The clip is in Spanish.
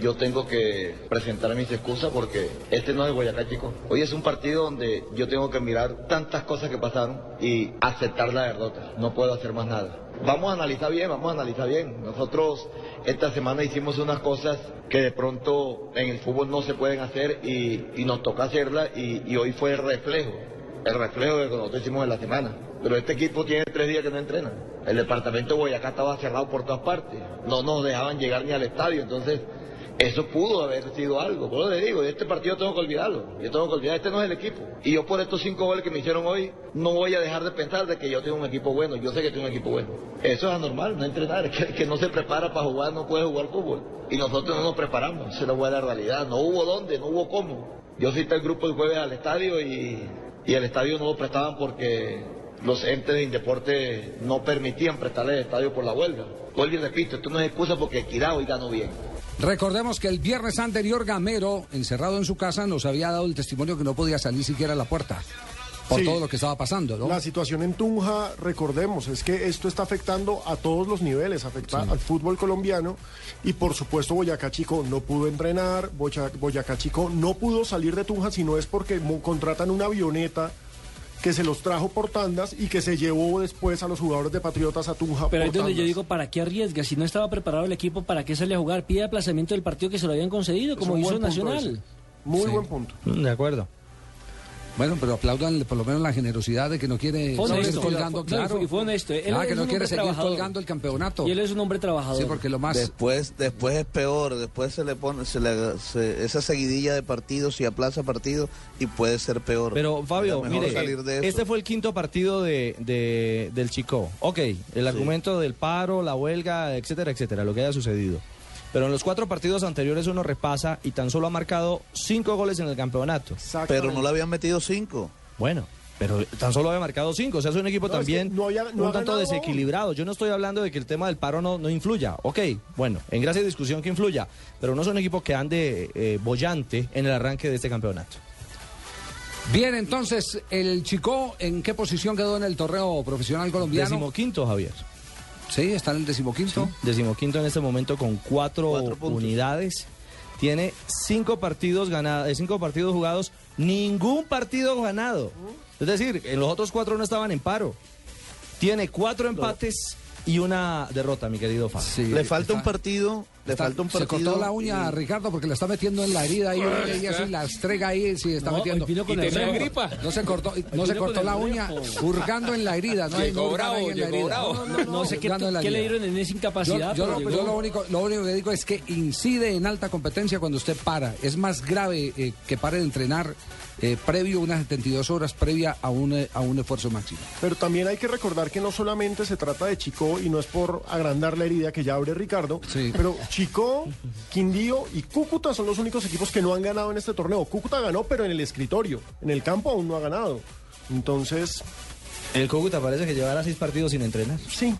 yo tengo que presentar mis excusas porque este no es Boyacá, chicos. Hoy es un partido donde yo tengo que mirar tantas cosas que pasaron y aceptar la derrota. No puedo hacer más nada. Vamos a analizar bien, vamos a analizar bien. Nosotros esta semana hicimos unas cosas que de pronto en el fútbol no se pueden hacer y, nos toca hacerlas y, y hoy fue el reflejo, el reflejo de lo que nosotros hicimos en la semana. Pero este equipo tiene tres días que no entrena. El departamento de Boyacá estaba cerrado por todas partes. No nos dejaban llegar ni al estadio. Entonces, eso pudo haber sido algo. Por eso le digo, este partido tengo que olvidarlo. Yo tengo que olvidar, este no es el equipo. Y yo por estos cinco goles que me hicieron hoy, no voy a dejar de pensar de que yo tengo un equipo bueno. Yo sé que tengo un equipo bueno. Eso es anormal, no entrenar. Es que, no se prepara para jugar, no puede jugar fútbol. Y nosotros no nos preparamos. Esa es la buena realidad. No hubo dónde, no hubo cómo. Yo cité el grupo el jueves al estadio y, y el estadio no lo prestaban porque los entes de Indeporte no permitían prestarle el estadio por la huelga. Vuelvo y repito, esto no es excusa porque Equidad hoy ganó bien. Recordemos que el viernes anterior Gamero, encerrado en su casa, nos había dado el testimonio que no podía salir siquiera a la puerta por Sí. todo lo que estaba pasando, ¿no? La situación en Tunja, recordemos, es que esto está afectando a todos los niveles, afecta al fútbol colombiano y por supuesto Boyacá Chico no pudo entrenar, Boya- Boyacá Chico no pudo salir de Tunja si no es porque contratan una avioneta que se los trajo por tandas y que se llevó después a los jugadores de Patriotas a Tunja Pero es donde yo digo, ¿para qué arriesga? Si no estaba preparado el equipo, ¿para qué sale a jugar? Pide aplazamiento del partido que se lo habían concedido, como hizo Nacional. ese. Muy Sí. buen punto. De acuerdo. Bueno, pero aplaudan por lo menos la generosidad de que no quiere seguir colgando, claro. fue- y fue honesto. Él Ah, es que no quiere seguir trabajador. colgando el campeonato. Y él es un hombre trabajador. Sí, porque lo más... Después, después es peor, después se le pone se le, se- esa seguidilla de partidos y aplaza partidos y puede ser peor. Pero Fabio, mire, salir de eso. este fue el quinto partido de, de- del Chico. Ok, el argumento del paro, la huelga, etcétera, etcétera, lo que haya sucedido. Pero en los cuatro partidos anteriores uno repasa y tan solo ha marcado cinco goles en el campeonato. Pero no le habían metido cinco. Bueno, pero tan solo había marcado cinco. O sea, es un equipo No, es también que no había- no un tanto desequilibrado. Yo no estoy hablando de que el tema del paro no, no influya. Ok, bueno, en gracia y discusión que influya. Pero no es un equipo que ande eh, bollante en el arranque de este campeonato. Bien, entonces, el Chico, ¿en qué posición quedó en el torneo profesional colombiano? Decimoquinto, Javier. Sí, está en el decimoquinto. Decimoquinto en este momento con cuatro, unidades. Tiene cinco partidos ganados, cinco partidos jugados, ningún partido ganado. Es decir, en los otros cuatro no estaban en paro. Tiene cuatro empates y una derrota, mi querido Fabio. Sí, Le falta está- un partido, le está- falta un Se partido. cortó la uña a Ricardo porque la está metiendo en la herida ahí y así la estrega ahí, sí, está No, metiendo. con Y el tenía repo. gripa. No se cortó, no se cortó la uña, hurgando en la herida. No, hay- no Llegó ahí bravo, en la llegó herida. bravo. No, no, no, No sé qué, le dieron en esa incapacidad. yo pero lo, llegó. yo lo único, lo único que digo es que incide en alta competencia cuando usted para. Es más grave eh, que pare de entrenar eh, previo a unas 72 horas, previa a un, eh, a un esfuerzo máximo. Pero también hay que recordar que no solamente se trata de Chico y no es por agrandar la herida que ya abre Ricardo, Sí. pero Chico, Quindío y Cúcuta son los únicos equipos que no han ganado en este torneo. Cúcuta ganó, pero en el escritorio. En el campo aún no ha ganado. Entonces, El Cúcuta parece que llevará seis partidos sin entrenar. sí.